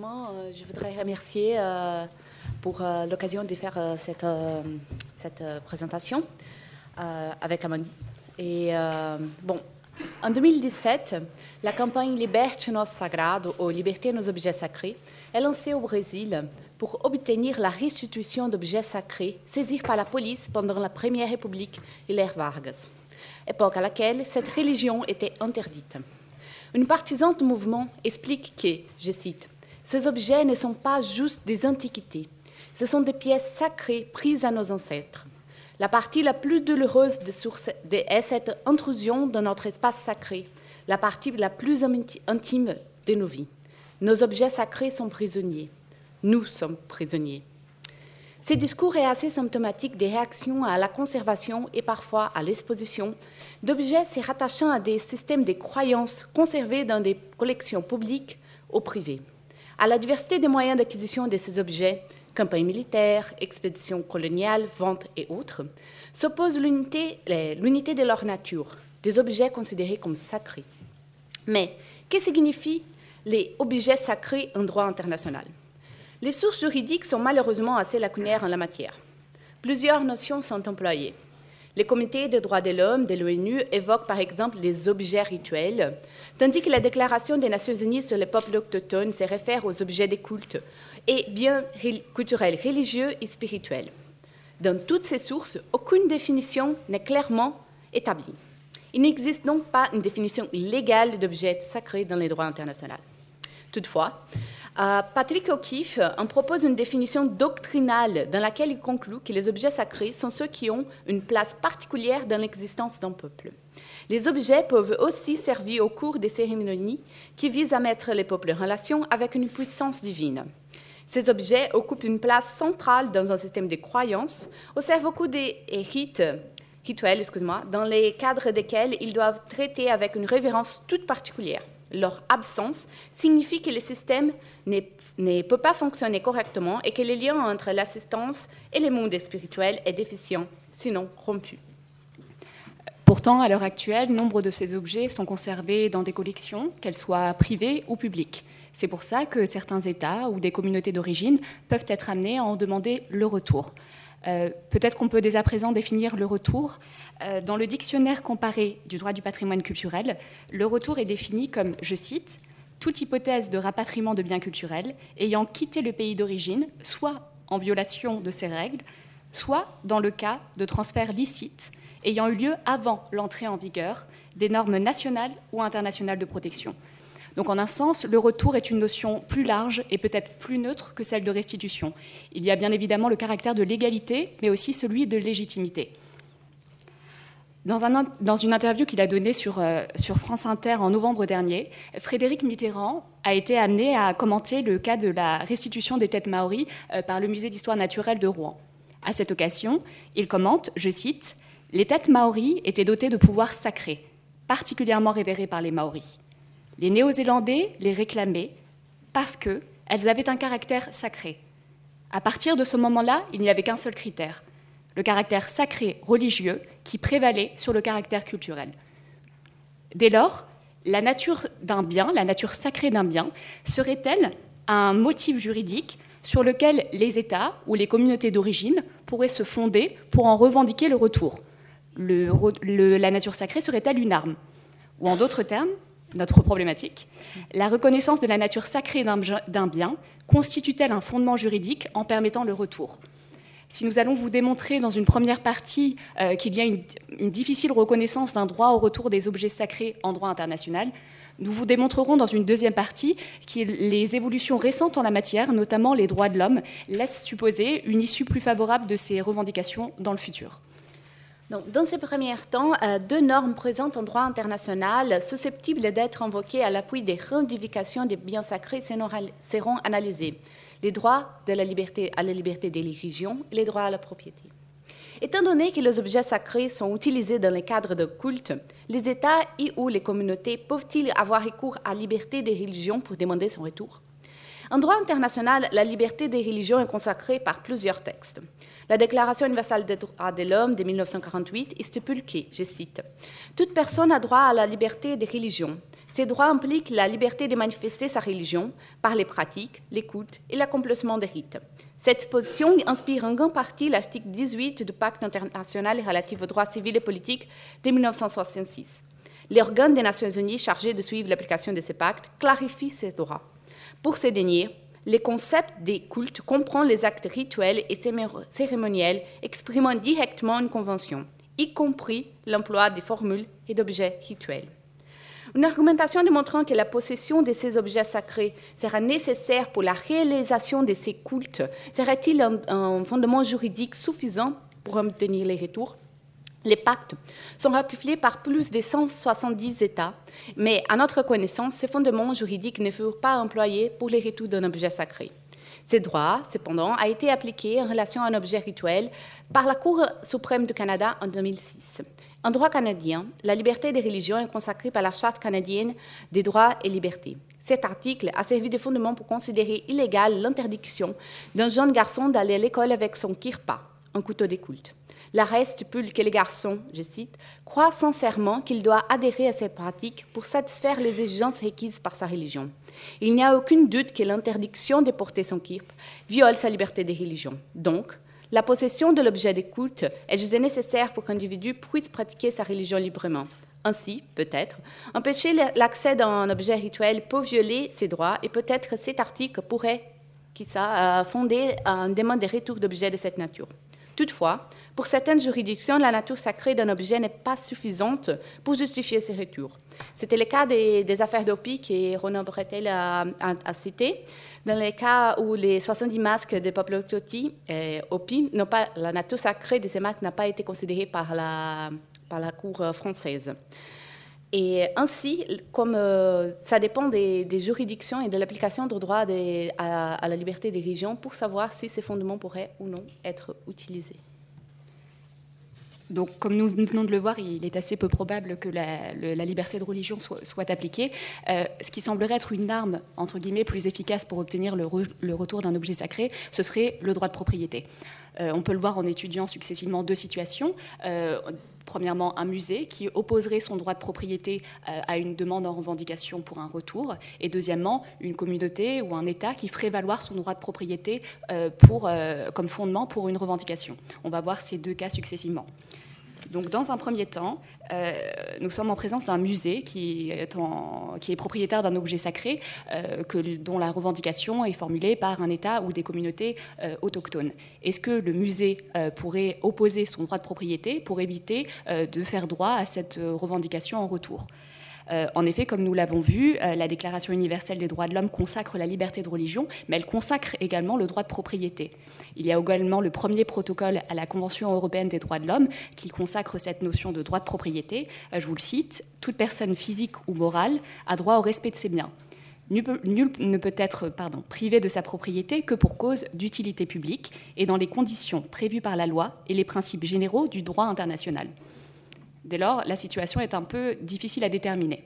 euh, je voudrais remercier euh, pour euh, l'occasion de faire cette, présentation avec Amandine. Et bon, en 2017, la campagne Liberte nos sagrado, ou Liberté nos objets sacrés, est lancée au Brésil pour obtenir la restitution d'objets sacrés saisis par la police pendant la Première République et l'ère Vargas, époque à laquelle cette religion était interdite. Une partisane du mouvement explique que, je cite, ces objets ne sont pas juste des antiquités, ce sont des pièces sacrées prises à nos ancêtres. La partie la plus douloureuse de, est cette intrusion dans notre espace sacré, la partie la plus intime de nos vies. Nos objets sacrés sont prisonniers. Nous sommes prisonniers. Ce discours est assez symptomatique des réactions à la conservation et parfois à l'exposition d'objets se rattachant à des systèmes de croyances conservés dans des collections publiques ou privées. À la diversité des moyens d'acquisition de ces objets, campagnes militaires, expéditions coloniales, ventes et autres, s'oppose l'unité de leur nature, des objets considérés comme sacrés. Mais que signifient les objets sacrés en droit international? Les sources juridiques sont malheureusement assez lacunaires en la matière. Plusieurs notions sont employées. Les comités des droits de l'homme de l'ONU évoquent par exemple les objets rituels, tandis que la Déclaration des Nations Unies sur les peuples autochtones se réfère aux objets des cultes et biens culturels, religieux et spirituels. Dans toutes ces sources, aucune définition n'est clairement établie. Il n'existe donc pas une définition légale d'objets sacrés dans les droits internationaux. Toutefois, Patrick O'Keefe en propose une définition doctrinale dans laquelle il conclut que les objets sacrés sont ceux qui ont une place particulière dans l'existence d'un peuple. Les objets peuvent aussi servir au cours des cérémonies qui visent à mettre les peuples en relation avec une puissance divine. Ces objets occupent une place centrale dans un système de croyances, au beaucoup des rites rituels, excuse-moi, dans les cadres desquels ils doivent traiter avec une révérence toute particulière leur absence signifie que le système ne peut pas fonctionner correctement et que le lien entre l'assistance et le monde spirituel est déficient, sinon rompu. Pourtant, à l'heure actuelle, nombre de ces objets sont conservés dans des collections, qu'elles soient privées ou publiques. C'est pour ça que certains États ou des communautés d'origine peuvent être amenés à en demander le retour. Euh, peut-être qu'on peut dès à présent définir le retour. Euh, dans le dictionnaire comparé du droit du patrimoine culturel, le retour est défini comme, je cite, toute hypothèse de rapatriement de biens culturels ayant quitté le pays d'origine, soit en violation de ces règles, soit dans le cas de transferts licites ayant eu lieu avant l'entrée en vigueur des normes nationales ou internationales de protection. Donc en un sens, le retour est une notion plus large et peut-être plus neutre que celle de restitution. Il y a bien évidemment le caractère de légalité, mais aussi celui de légitimité. Dans, une interview qu'il a donnée sur, euh, sur, France Inter en novembre dernier, Frédéric Mitterrand a été amené à commenter le cas de la restitution des têtes maoris euh, par le musée d'histoire naturelle de Rouen. À cette occasion, il commente, je cite, Les têtes maoris étaient dotées de pouvoirs sacrés, particulièrement révérés par les maoris. Les Néo-Zélandais les réclamaient parce qu'elles avaient un caractère sacré. À partir de ce moment-là, il n'y avait qu'un seul critère, le caractère sacré religieux qui prévalait sur le caractère culturel. Dès lors, la nature d'un bien, la nature sacrée d'un bien, serait-elle un motif juridique sur lequel les États ou les communautés d'origine pourraient se fonder pour en revendiquer le retour? La nature sacrée serait-elle une arme? Ou en d'autres termes, notre problématique, la reconnaissance de la nature sacrée d'un bien constitue-t-elle un fondement juridique en permettant le retour? Si nous allons vous démontrer dans une première partie euh, qu'il y a une, une, difficile reconnaissance d'un droit au retour des objets sacrés en droit international, nous vous démontrerons dans une deuxième partie que les évolutions récentes en la matière, notamment les droits de l'homme, laissent supposer une issue plus favorable de ces revendications dans le futur dans ces premiers temps, euh, deux normes présentes en droit international susceptibles d'être invoquées à l'appui des revendications des biens sacrés seront analysées. Les droits de la liberté à la liberté des religions et les droits à la propriété. Étant donné que les objets sacrés sont utilisés dans le cadre de culte, les États et ou les communautés peuvent-ils avoir recours à la liberté des religions pour demander son retour? En droit international, la liberté des religions est consacrée par plusieurs textes. La Déclaration universelle des droits de l'homme de 1948 stipule que, je cite, Toute personne a droit à la liberté des religions, Ces droits impliquent la liberté de manifester sa religion par les pratiques, l'écoute et l'accomplissement des rites. Cette position inspire en grande partie l'article 18 du Pacte international relatif aux droits civils et politiques de 1966. L'organe des Nations Unies chargé de suivre l'application de ces pactes clarifie ces droits. Pour ces derniers, le concept des cultes comprend les actes rituels et cérémoniels exprimant directement une convention, y compris l'emploi de formules et d'objets rituels. Une argumentation démontrant que la possession de ces objets sacrés sera nécessaire pour la réalisation de ces cultes serait-il un, fondement juridique suffisant pour obtenir les retours? Les pactes sont ratifiés par plus de 170 États, mais à notre connaissance, ces fondements juridiques ne furent pas employés pour les retours d'un objet sacré. Ces droits, cependant, a été appliqué en relation à un objet rituel par la Cour suprême du Canada en 2006. En droit canadien, la liberté des religions est consacrée par la Charte canadienne des droits et libertés. Cet article a servi de fondement pour considérer illégale l'interdiction d'un jeune garçon d'aller à l'école avec son kirpa, un couteau des L'arrêt stipule que les garçons, je cite, croient sincèrement qu'il doit adhérer à cette pratique pour satisfaire les exigences requises par sa religion. Il n'y a aucun doute que l'interdiction de porter son kirp viole sa liberté de religion. Donc, la possession de l'objet d'écoute est juste nécessaire pour qu'un individu puisse pratiquer sa religion librement. Ainsi, peut-être, empêcher l'accès à un objet rituel peut violer ses droits et peut-être cet article pourrait, qui ça, euh, fonder un demande de retour d'objets de cette nature. Toutefois, pour certaines juridictions, la nature sacrée d'un objet n'est pas suffisante pour justifier ces retours. C'était le cas des, affaires d'Opi que Ronan Bretel a, cité. Dans les cas où les 70 masques de Pablo Totti et Opi, pas, la nature sacrée de ces masques n'a pas été considérée par la, par la Cour française. Et ainsi, comme euh, ça dépend des, juridictions et de l'application du droit à, la liberté des régions pour savoir si ces fondements pourraient ou non être utilisés. Donc, comme nous venons de le voir, il est assez peu probable que la, liberté de religion soit, appliquée. Euh, ce qui semblerait être une arme, entre guillemets, plus efficace pour obtenir le, retour d'un objet sacré, ce serait le droit de propriété. Euh, on peut le voir en étudiant successivement deux situations. Premièrement, un musée qui opposerait son droit de propriété à une demande en revendication pour un retour. Et deuxièmement, une communauté ou un État qui ferait valoir son droit de propriété pour, comme fondement pour une revendication. On va voir ces deux cas successivement. Donc, dans un premier temps, euh, nous sommes en présence d'un musée qui est, propriétaire d'un objet sacré euh, dont la revendication est formulée par un État ou des communautés euh, autochtones. Est-ce que le musée pourrait opposer son droit de propriété pour éviter de faire droit à cette revendication en retour? Euh, en effet, comme nous l'avons vu, euh, la Déclaration universelle des droits de l'homme consacre la liberté de religion, mais elle consacre également le droit de propriété. Il y a également le premier protocole à la Convention européenne des droits de l'homme qui consacre cette notion de droit de propriété. Euh, je vous le cite, toute personne physique ou morale a droit au respect de ses biens. Nul ne peut être pardon, privé de sa propriété que pour cause d'utilité publique et dans les conditions prévues par la loi et les principes généraux du droit international. Dès lors, la situation est un peu difficile à déterminer.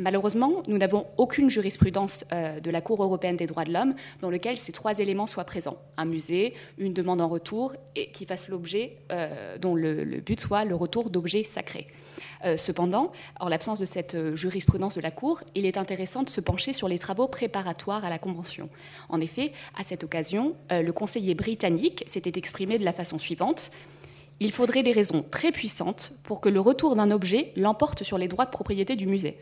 Malheureusement, nous n'avons aucune jurisprudence euh, de la Cour européenne des droits de l'homme dans lequel ces trois éléments soient présents. Un musée, une demande en retour et qui fasse l'objet, euh, dont le, but soit le retour d'objets sacrés. Euh, cependant, en l'absence de cette jurisprudence de la Cour, il est intéressant de se pencher sur les travaux préparatoires à la Convention. En effet, à cette occasion, le conseiller britannique s'était exprimé de la façon suivante. Il faudrait des raisons très puissantes pour que le retour d'un objet l'emporte sur les droits de propriété du musée.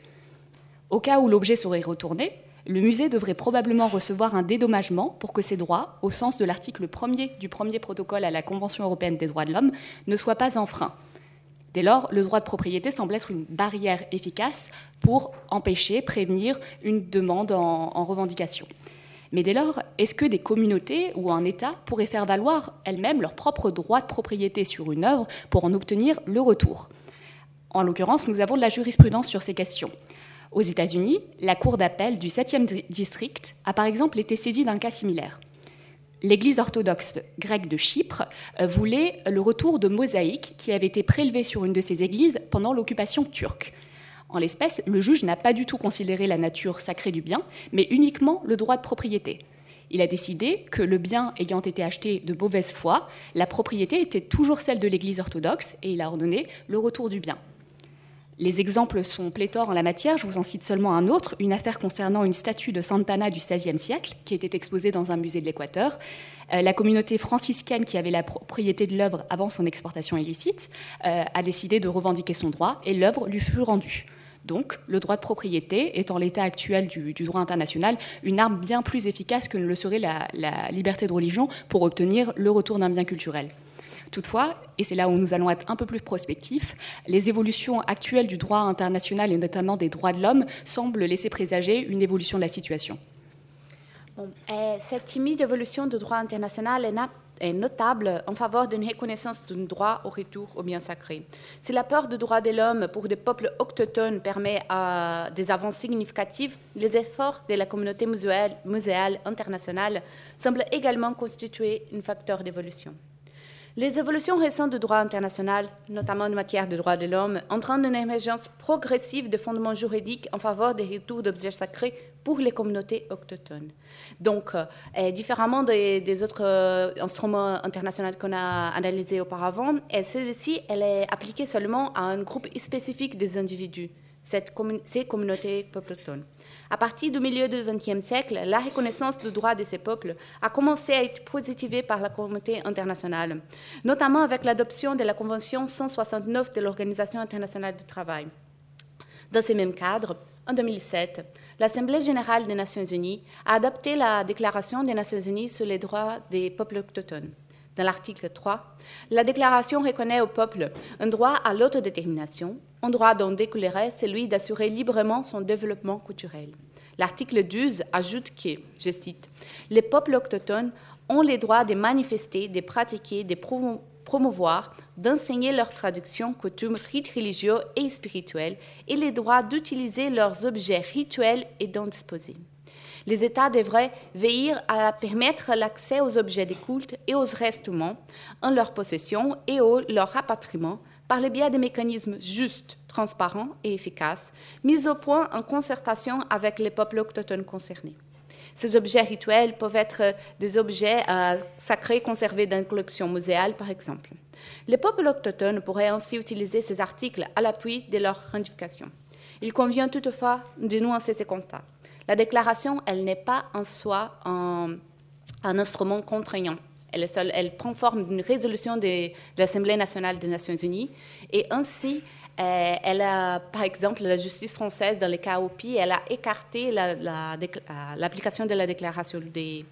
Au cas où l'objet serait retourné, le musée devrait probablement recevoir un dédommagement pour que ses droits, au sens de l'article 1er du premier protocole à la Convention européenne des droits de l'homme, ne soient pas enfreints. Dès lors, le droit de propriété semble être une barrière efficace pour empêcher, prévenir une demande en, en revendication. Mais dès lors, est-ce que des communautés ou un État pourraient faire valoir elles-mêmes leur propre droit de propriété sur une œuvre pour en obtenir le retour? En l'occurrence, nous avons de la jurisprudence sur ces questions. Aux États-Unis, la Cour d'appel du 7e district a par exemple été saisie d'un cas similaire. L'Église orthodoxe grecque de Chypre euh, voulait le retour de mosaïques qui avaient été prélevées sur une de ses églises pendant l'occupation turque. En l'espèce, le juge n'a pas du tout considéré la nature sacrée du bien, mais uniquement le droit de propriété. Il a décidé que le bien ayant été acheté de mauvaise foi, la propriété était toujours celle de l'Église orthodoxe et il a ordonné le retour du bien. Les exemples sont pléthores en la matière, je vous en cite seulement un autre, une affaire concernant une statue de Santana du XVIe siècle qui était exposée dans un musée de l'Équateur. Euh, la communauté franciscaine qui avait la propriété de l'œuvre avant son exportation illicite euh, a décidé de revendiquer son droit et l'œuvre lui fut rendue. Donc, le droit de propriété est en l'état actuel du, droit international une arme bien plus efficace que ne le serait la liberté de religion pour obtenir le retour d'un bien culturel. Toutefois, et c'est là où nous allons être un peu plus prospectifs, les évolutions actuelles du droit international et notamment des droits de l'homme semblent laisser présager une évolution de la situation. cette timide évolution du droit international est, notable en faveur d'une reconnaissance d'un droit au retour au bien sacré. Si la peur du droit de l'homme pour des peuples autochtones permet des avancées significatives, les efforts de la communauté muséale, muséale internationale semblent également constituer un facteur d'évolution. Les évolutions récentes du droit international, notamment en matière de droits de l'homme, entraînent une émergence progressive de fondements juridiques en faveur des retours d'objets sacrés pour les communautés autochtones. Donc, euh, différemment des, autres euh, instruments internationaux qu'on a analysés auparavant, celle-ci, elle est appliquée seulement à un groupe spécifique des individus, cette ces communautés autochtones. À partir du milieu du XXe siècle, la reconnaissance du droit de ces peuples a commencé à être positivée par la communauté internationale, notamment avec l'adoption de la Convention 169 de l'Organisation internationale du travail. Dans ce même cadre, en 2007, l'Assemblée générale des Nations unies a adopté la Déclaration des Nations unies sur les droits des peuples autochtones. Dans l'article 3, la déclaration reconnaît au peuple un droit à l'autodétermination, un droit dont découlerait celui d'assurer librement son développement culturel. L'article 12 ajoute que, je cite, les peuples autochtones ont le droit de manifester, de pratiquer, de promouvoir, d'enseigner leurs traductions, coutumes, rites religieux et spirituels, et le droit d'utiliser leurs objets rituels et d'en disposer les États devraient veiller à permettre l'accès aux objets de culte et aux restes humains en leur possession et au leur rapatriement par le biais des mécanismes justes, transparents et efficaces, mis au point en concertation avec les peuples autochtones concernés. Ces objets rituels peuvent être des objets euh, sacrés conservés dans une collection muséale, par exemple. Les peuples autochtones pourraient ainsi utiliser ces articles à l'appui de leur revendications. Il convient toutefois de nuancer ces contacts. La déclaration, elle n'est pas en soi un, instrument contraignant. Elle, prend forme d'une résolution de, l'Assemblée nationale des Nations unies et ainsi, euh, elle a, par exemple, la justice française, dans le cas OPI, elle a écarté l'application la, de la déclaration des,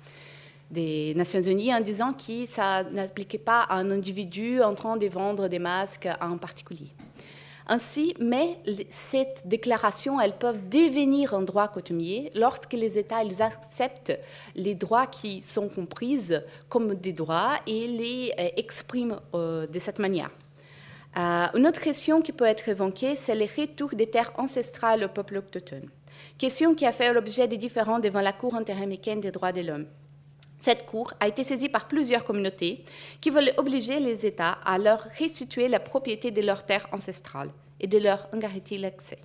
Nations Unies en disant que ça n'appliquait pas à un individu en train de vendre des masques en particulier. Ainsi, mais cette déclaration, elles peuvent devenir un droit coutumier lorsque les États acceptent les droits qui sont compris comme des droits et les euh, expriment euh, de cette manière. Euh, une autre question qui peut être évoquée, c'est le retour des terres ancestrales au peuple autochtone. Question qui a fait l'objet de différends devant la Cour interaméricaine des droits de l'homme. Cette Cour a été saisie par plusieurs communautés qui veulent obliger les États à leur restituer la propriété de leurs terres ancestrales et de leur en garantir l'accès.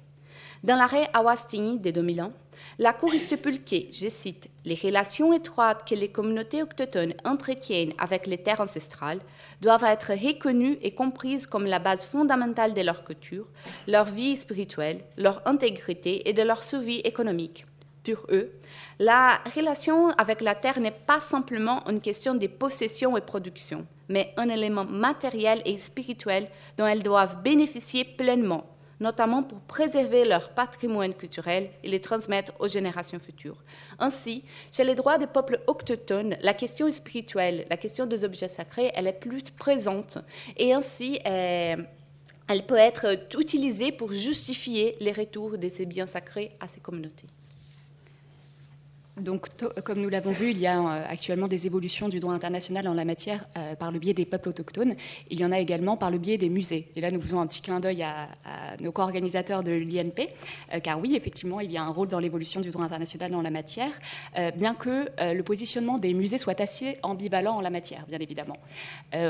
Dans l'arrêt Awastini de 2001, la Cour stipule que, je cite, les relations étroites que les communautés autochtones entretiennent avec les terres ancestrales doivent être reconnues et comprises comme la base fondamentale de leur culture, leur vie spirituelle, leur intégrité et de leur survie économique. Pour eux, la relation avec la terre n'est pas simplement une question de possession et production, mais un élément matériel et spirituel dont elles doivent bénéficier pleinement, notamment pour préserver leur patrimoine culturel et le transmettre aux générations futures. Ainsi, chez les droits des peuples autochtones, la question spirituelle, la question des objets sacrés, elle est plus présente et ainsi euh, elle peut être utilisée pour justifier les retours de ces biens sacrés à ces communautés. Donc, comme nous l'avons vu, il y a euh, actuellement des évolutions du droit international en la matière euh, par le biais des peuples autochtones. Il y en a également par le biais des musées. Et là, nous faisons un petit clin d'œil à, nos co-organisateurs de l'INP, euh, car oui, effectivement, il y a un rôle dans l'évolution du droit international en la matière, bien que le positionnement des musées soit assez ambivalent en la matière, bien évidemment.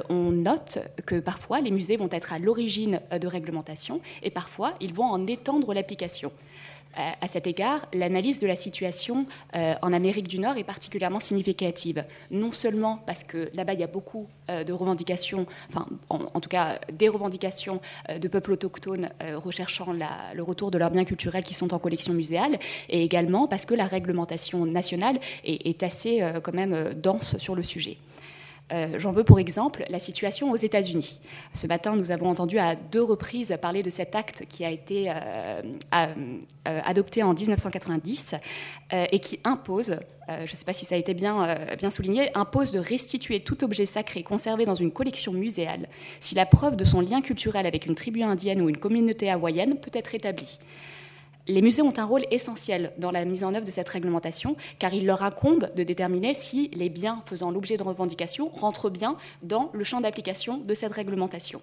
on note que parfois, les musées vont être à l'origine de réglementations et parfois, ils vont en étendre l'application. À cet égard, l'analyse de la situation euh, en Amérique du Nord est particulièrement significative. Non seulement parce que là-bas, il y a beaucoup euh, de revendications, en, tout cas, des revendications euh, de peuples autochtones recherchant le retour de leurs biens culturels qui sont en collection muséale, et également parce que la réglementation nationale est, est assez, quand même, dense sur le sujet. Euh, j'en veux pour exemple la situation aux États-Unis. Ce matin, nous avons entendu à deux reprises parler de cet acte qui a été euh, euh, adopté en 1990 et qui impose, je ne sais pas si ça a été bien, bien souligné, impose de restituer tout objet sacré conservé dans une collection muséale si la preuve de son lien culturel avec une tribu indienne ou une communauté hawaïenne peut être établie les musées ont un rôle essentiel dans la mise en œuvre de cette réglementation, car il leur incombe de déterminer si les biens faisant l'objet de revendication rentrent bien dans le champ d'application de cette réglementation.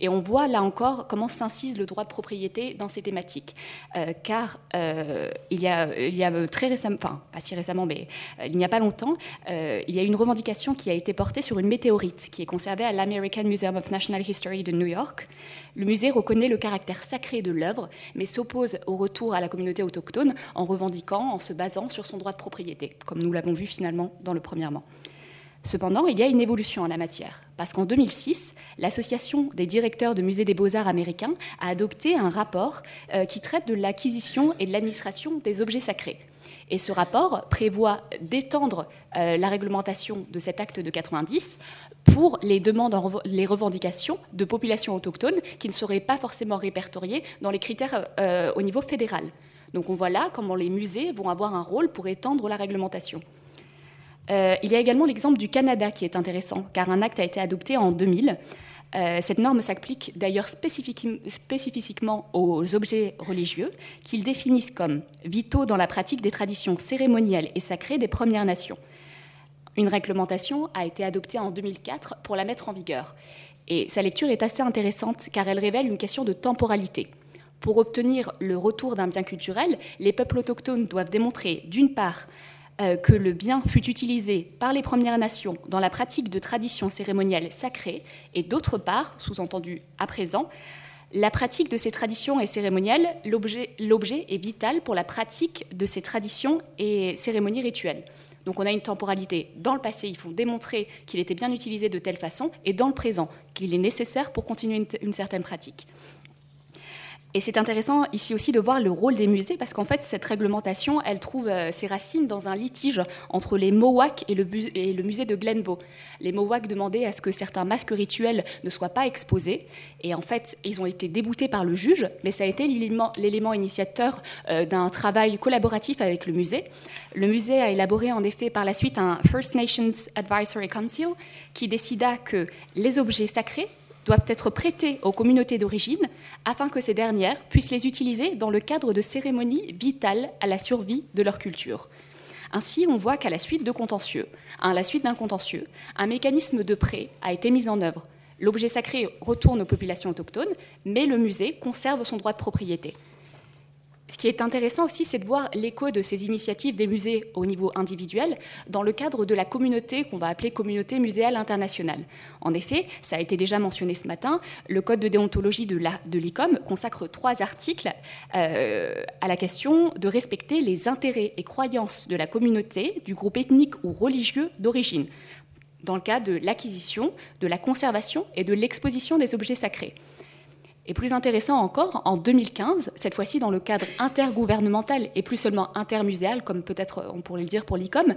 Et on voit là encore comment s'incise le droit de propriété dans ces thématiques. Euh, car euh, il, y a, il, y a, très récemment, enfin pas si récemment, mais euh, il n'y a pas longtemps, il y a une revendication qui a été portée sur une météorite qui est conservée à l'American Museum of National History de New York. Le musée reconnaît le caractère sacré de l'œuvre, mais s'oppose au retour à la communauté autochtone en revendiquant, en se basant sur son droit de propriété, comme nous l'avons vu finalement dans le premièrement. Cependant, il y a une évolution en la matière, parce qu'en 2006, l'Association des directeurs de musées des beaux-arts américains a adopté un rapport euh, qui traite de l'acquisition et de l'administration des objets sacrés. Et ce rapport prévoit d'étendre euh, la réglementation de cet acte de 90 pour les demandes, les revendications de populations autochtones qui ne seraient pas forcément répertoriées dans les critères euh, au niveau fédéral. Donc on voit là comment les musées vont avoir un rôle pour étendre la réglementation. Euh, il y a également l'exemple du Canada qui est intéressant, car un acte a été adopté en 2000. Euh, cette norme s'applique d'ailleurs spécifiquement aux objets religieux qu'ils définissent comme vitaux dans la pratique des traditions cérémonielles et sacrées des Premières Nations. Une réglementation a été adoptée en 2004 pour la mettre en vigueur. Et sa lecture est assez intéressante car elle révèle une question de temporalité. Pour obtenir le retour d'un bien culturel, les peuples autochtones doivent démontrer, d'une part, que le bien fut utilisé par les Premières Nations dans la pratique de traditions cérémonielles sacrées, et d'autre part, sous-entendu à présent, la pratique de ces traditions et cérémonielles, l'objet est vital pour la pratique de ces traditions et cérémonies rituelles. Donc on a une temporalité. Dans le passé, il faut démontrer qu'il était bien utilisé de telle façon, et dans le présent, qu'il est nécessaire pour continuer une certaine pratique. Et c'est intéressant ici aussi de voir le rôle des musées parce qu'en fait, cette réglementation, elle trouve euh, ses racines dans un litige entre les Mohawks et le, musée de Glenbow. Les Mohawks demandaient à ce que certains masques rituels ne soient pas exposés. Et en fait, ils ont été déboutés par le juge, mais ça a été l'élément initiateur euh, d'un travail collaboratif avec le musée. Le musée a élaboré en effet par la suite un First Nations Advisory Council qui décida que les objets sacrés doivent être prêtés aux communautés d'origine afin que ces dernières puissent les utiliser dans le cadre de cérémonies vitales à la survie de leur culture. Ainsi, on voit qu'à la suite à la suite d'un contentieux, un mécanisme de prêt a été mis en œuvre. L'objet sacré retourne aux populations autochtones, mais le musée conserve son droit de propriété. Ce qui est intéressant aussi, c'est de voir l'écho de ces initiatives des musées au niveau individuel dans le cadre de la communauté qu'on va appeler communauté muséale internationale. En effet, ça a été déjà mentionné ce matin, le code de déontologie de l'ICOM consacre trois articles euh, à la question de respecter les intérêts et croyances de la communauté, du groupe ethnique ou religieux d'origine dans le cas de l'acquisition, de la conservation et de l'exposition des objets sacrés. Et plus intéressant encore, en 2015, cette fois-ci dans le cadre intergouvernemental et plus seulement intermuséal, comme peut-être on pourrait le dire pour l'ICOM,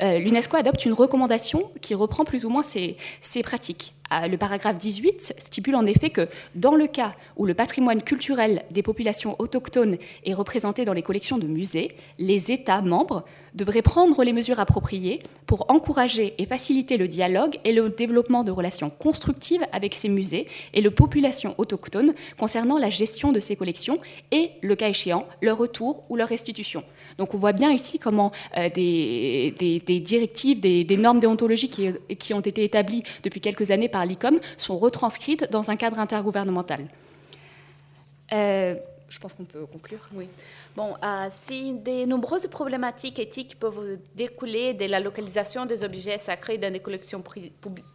euh, l'UNESCO adopte une recommandation qui reprend plus ou moins ces, ces pratiques. Le paragraphe 18 stipule en effet que dans le cas où le patrimoine culturel des populations autochtones est représenté dans les collections de musées, les États membres devraient prendre les mesures appropriées pour encourager et faciliter le dialogue et le développement de relations constructives avec ces musées et les populations autochtones concernant la gestion de ces collections et, le cas échéant, leur retour ou leur restitution. Donc on voit bien ici comment euh, des, directives, des, normes déontologiques qui, ont été établies depuis quelques années par l'ICOM sont retranscrites dans un cadre intergouvernemental. Euh, je pense qu'on peut conclure. Oui. Bon, euh, si de nombreuses problématiques éthiques peuvent découler de la localisation des objets sacrés dans des collections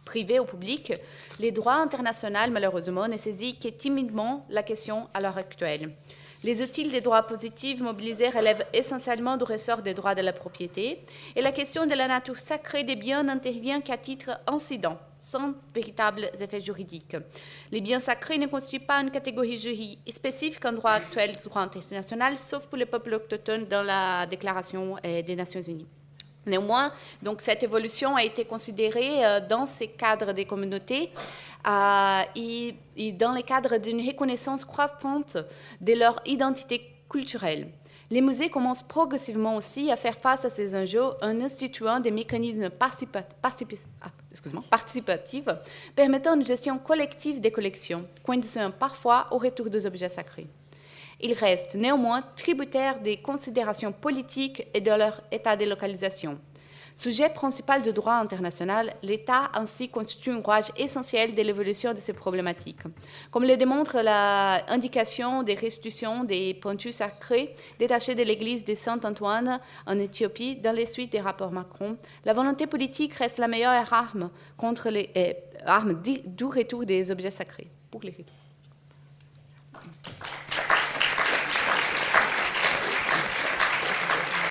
privées ou publiques, les droits internationaux, malheureusement, ne saisissent que timidement la question à l'heure actuelle. Les outils des droits positifs mobilisés relèvent essentiellement du ressort des droits de la propriété et la question de la nature sacrée des biens n'intervient qu'à titre incident, sans véritables effets juridiques. Les biens sacrés ne constituent pas une catégorie juridique spécifique en droit actuel du droit international, sauf pour les peuples autochtones dans la Déclaration euh, des Nations Unies. Néanmoins, donc, cette évolution a été considérée euh, dans ces cadres des communautés euh, et, dans le cadre d'une reconnaissance croissante de leur identité culturelle. Les musées commencent progressivement aussi à faire face à ces enjeux en instituant des mécanismes ah, participatifs permettant une gestion collective des collections, condition parfois au retour des objets sacrés. Ils restent néanmoins tributaires des considérations politiques et de leur état de localisation. Sujet principal de droit international, l'État ainsi constitue un rouage essentiel de l'évolution de ces problématiques. Comme le démontre l'indication des restitutions des pointus sacrés détachés de l'église de Saint-Antoine en Éthiopie dans les suites des rapports Macron, la volonté politique reste la meilleure arme contre les armes du retour des objets sacrés. Pour les